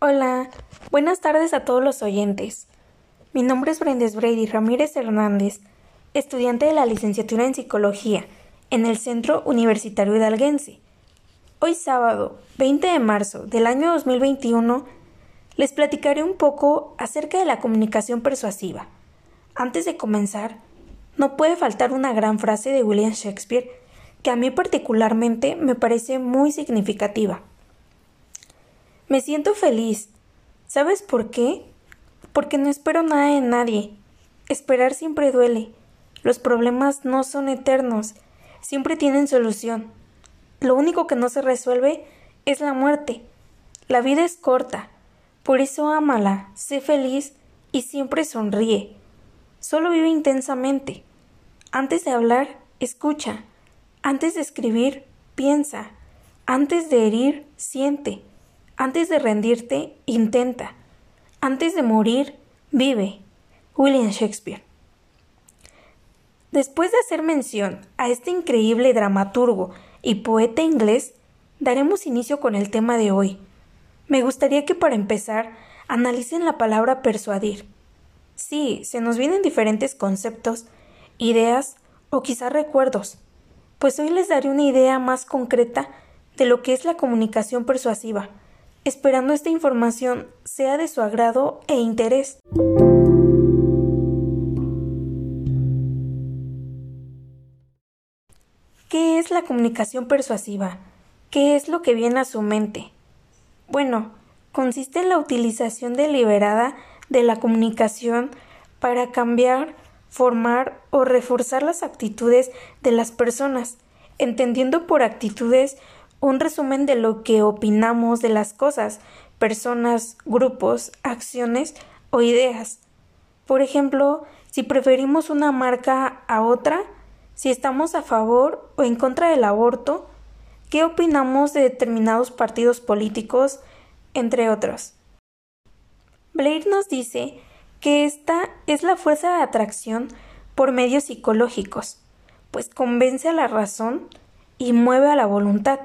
Hola, buenas tardes a todos los oyentes. Mi nombre es Brendes Brady Ramírez Hernández, estudiante de la licenciatura en Psicología en el Centro Universitario Hidalguense. Hoy sábado, 20 de marzo del año 2021, les platicaré un poco acerca de la comunicación persuasiva. Antes de comenzar, no puede faltar una gran frase de William Shakespeare que a mí particularmente me parece muy significativa. Me siento feliz. ¿Sabes por qué? Porque no espero nada de nadie. Esperar siempre duele. Los problemas no son eternos, siempre tienen solución. Lo único que no se resuelve es la muerte. La vida es corta, por eso ámala, sé feliz y siempre sonríe. Solo vive intensamente. Antes de hablar, escucha. Antes de escribir, piensa. Antes de herir, siente. Antes de rendirte, intenta. Antes de morir, vive. William Shakespeare. Después de hacer mención a este increíble dramaturgo y poeta inglés, daremos inicio con el tema de hoy. Me gustaría que para empezar analicen la palabra persuadir. Sí, se nos vienen diferentes conceptos, ideas o quizá recuerdos, pues hoy les daré una idea más concreta de lo que es la comunicación persuasiva esperando esta información sea de su agrado e interés. ¿Qué es la comunicación persuasiva? ¿Qué es lo que viene a su mente? Bueno, consiste en la utilización deliberada de la comunicación para cambiar, formar o reforzar las actitudes de las personas, entendiendo por actitudes un resumen de lo que opinamos de las cosas, personas, grupos, acciones o ideas. Por ejemplo, si preferimos una marca a otra, si estamos a favor o en contra del aborto, qué opinamos de determinados partidos políticos, entre otros. Blair nos dice que esta es la fuerza de atracción por medios psicológicos, pues convence a la razón y mueve a la voluntad,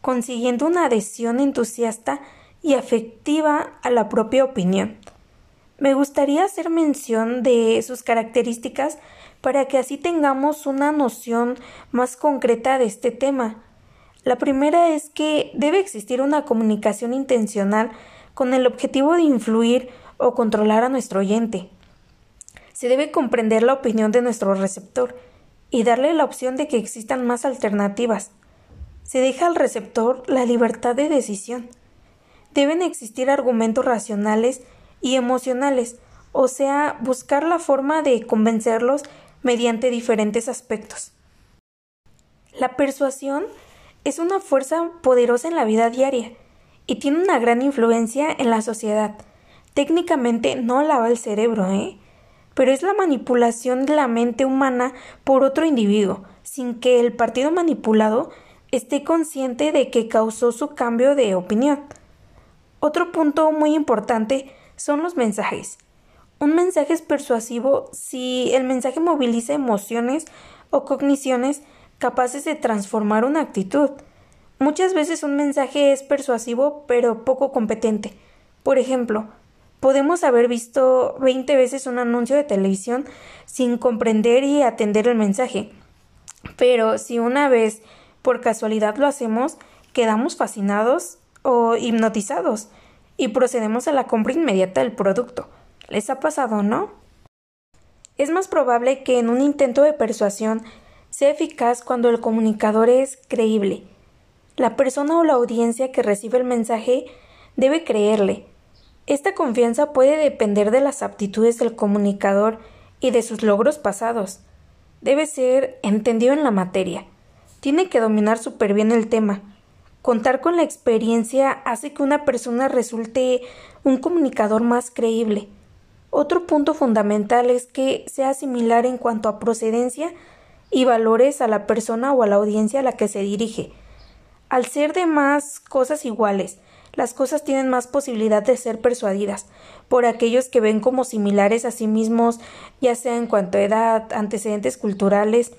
consiguiendo una adhesión entusiasta y afectiva a la propia opinión. Me gustaría hacer mención de sus características para que así tengamos una noción más concreta de este tema. La primera es que debe existir una comunicación intencional con el objetivo de influir o controlar a nuestro oyente. Se debe comprender la opinión de nuestro receptor y darle la opción de que existan más alternativas se deja al receptor la libertad de decisión. Deben existir argumentos racionales y emocionales, o sea, buscar la forma de convencerlos mediante diferentes aspectos. La persuasión es una fuerza poderosa en la vida diaria y tiene una gran influencia en la sociedad. Técnicamente no lava el cerebro, ¿eh? Pero es la manipulación de la mente humana por otro individuo, sin que el partido manipulado esté consciente de que causó su cambio de opinión. Otro punto muy importante son los mensajes. Un mensaje es persuasivo si el mensaje moviliza emociones o cogniciones capaces de transformar una actitud. Muchas veces un mensaje es persuasivo pero poco competente. Por ejemplo, podemos haber visto 20 veces un anuncio de televisión sin comprender y atender el mensaje. Pero si una vez por casualidad lo hacemos, quedamos fascinados o hipnotizados y procedemos a la compra inmediata del producto. ¿Les ha pasado, no? Es más probable que en un intento de persuasión sea eficaz cuando el comunicador es creíble. La persona o la audiencia que recibe el mensaje debe creerle. Esta confianza puede depender de las aptitudes del comunicador y de sus logros pasados. Debe ser entendido en la materia tiene que dominar súper bien el tema. Contar con la experiencia hace que una persona resulte un comunicador más creíble. Otro punto fundamental es que sea similar en cuanto a procedencia y valores a la persona o a la audiencia a la que se dirige. Al ser de más cosas iguales, las cosas tienen más posibilidad de ser persuadidas por aquellos que ven como similares a sí mismos, ya sea en cuanto a edad, antecedentes culturales,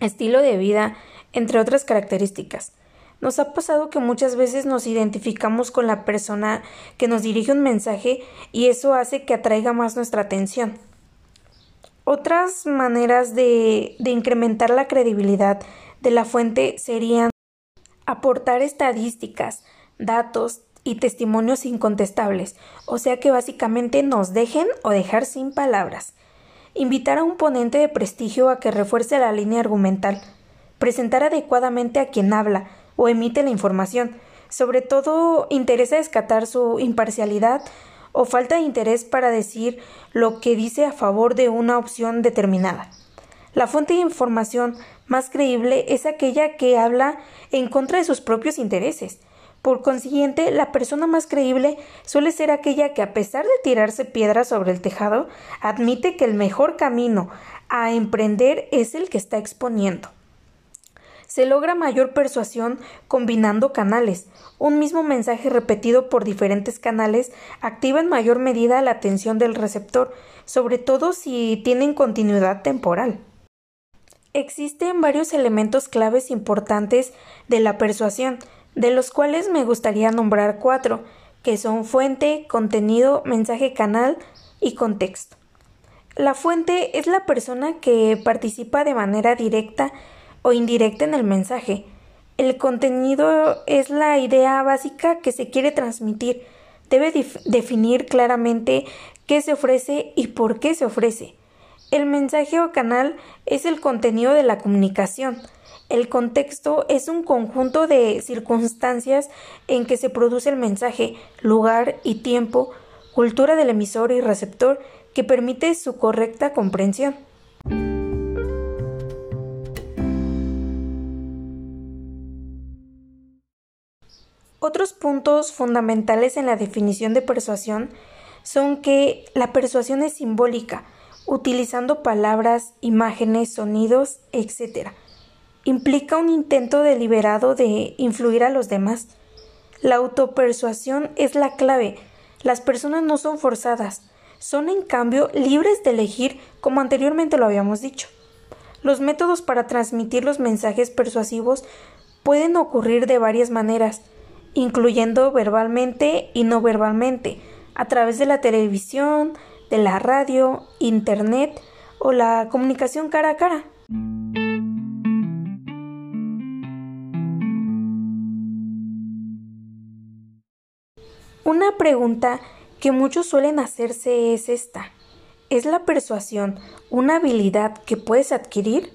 estilo de vida, entre otras características. Nos ha pasado que muchas veces nos identificamos con la persona que nos dirige un mensaje y eso hace que atraiga más nuestra atención. Otras maneras de, incrementar la credibilidad de la fuente serían aportar estadísticas, datos y testimonios incontestables, o sea que básicamente nos dejen o dejar sin palabras. Invitar a un ponente de prestigio a que refuerce la línea argumental, presentar adecuadamente a quien habla o emite la información, sobre todo interesa descatar su imparcialidad o falta de interés para decir lo que dice a favor de una opción determinada. La fuente de información más creíble es aquella que habla en contra de sus propios intereses. Por consiguiente, la persona más creíble suele ser aquella que, a pesar de tirarse piedras sobre el tejado, admite que el mejor camino a emprender es el que está exponiendo. Se logra mayor persuasión combinando canales. Un mismo mensaje repetido por diferentes canales activa en mayor medida la atención del receptor, sobre todo si tienen continuidad temporal. Existen varios elementos claves importantes de la persuasión, de los cuales me gustaría nombrar cuatro, que son fuente, contenido, mensaje canal y contexto. La fuente es la persona que participa de manera directa o indirecta en el mensaje. El contenido es la idea básica que se quiere transmitir. Debe definir claramente qué se ofrece y por qué se ofrece. El mensaje o canal es el contenido de la comunicación. El contexto es un conjunto de circunstancias en que se produce el mensaje, lugar y tiempo, cultura del emisor y receptor que permite su correcta comprensión. Puntos fundamentales en la definición de persuasión son que la persuasión es simbólica, utilizando palabras, imágenes, sonidos, etc. Implica un intento deliberado de influir a los demás. La autopersuasión es la clave. Las personas no son forzadas, son en cambio libres de elegir como anteriormente lo habíamos dicho. Los métodos para transmitir los mensajes persuasivos pueden ocurrir de varias maneras, incluyendo verbalmente y no verbalmente, a través de la televisión, de la radio, internet o la comunicación cara a cara. Una pregunta que muchos suelen hacerse es esta. ¿Es la persuasión una habilidad que puedes adquirir?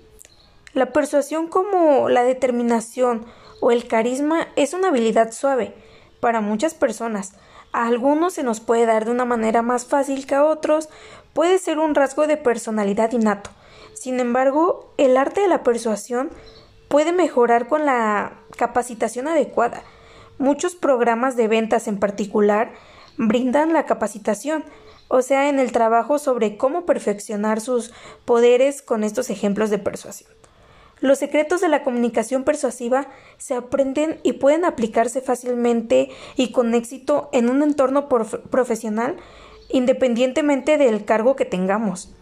La persuasión como la determinación o el carisma es una habilidad suave para muchas personas, a algunos se nos puede dar de una manera más fácil que a otros, puede ser un rasgo de personalidad innato. Sin embargo, el arte de la persuasión puede mejorar con la capacitación adecuada. Muchos programas de ventas en particular brindan la capacitación, o sea, en el trabajo sobre cómo perfeccionar sus poderes con estos ejemplos de persuasión. Los secretos de la comunicación persuasiva se aprenden y pueden aplicarse fácilmente y con éxito en un entorno profesional independientemente del cargo que tengamos.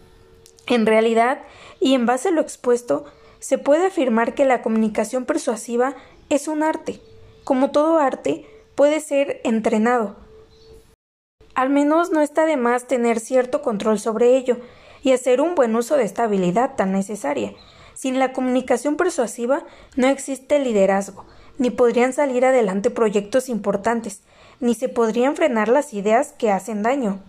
En realidad, y en base a lo expuesto, se puede afirmar que la comunicación persuasiva es un arte. Como todo arte, puede ser entrenado. Al menos no está de más tener cierto control sobre ello y hacer un buen uso de esta habilidad tan necesaria. Sin la comunicación persuasiva no existe liderazgo, ni podrían salir adelante proyectos importantes, ni se podrían frenar las ideas que hacen daño.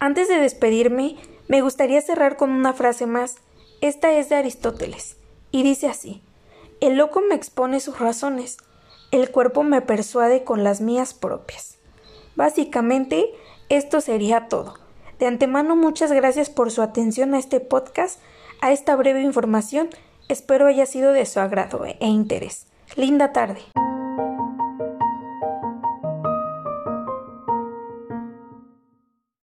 Antes de despedirme, me gustaría cerrar con una frase más. Esta es de Aristóteles, y dice así El loco me expone sus razones, el cuerpo me persuade con las mías propias. Básicamente, esto sería todo. De antemano, muchas gracias por su atención a este podcast a esta breve información. Espero haya sido de su agrado e interés. Linda tarde.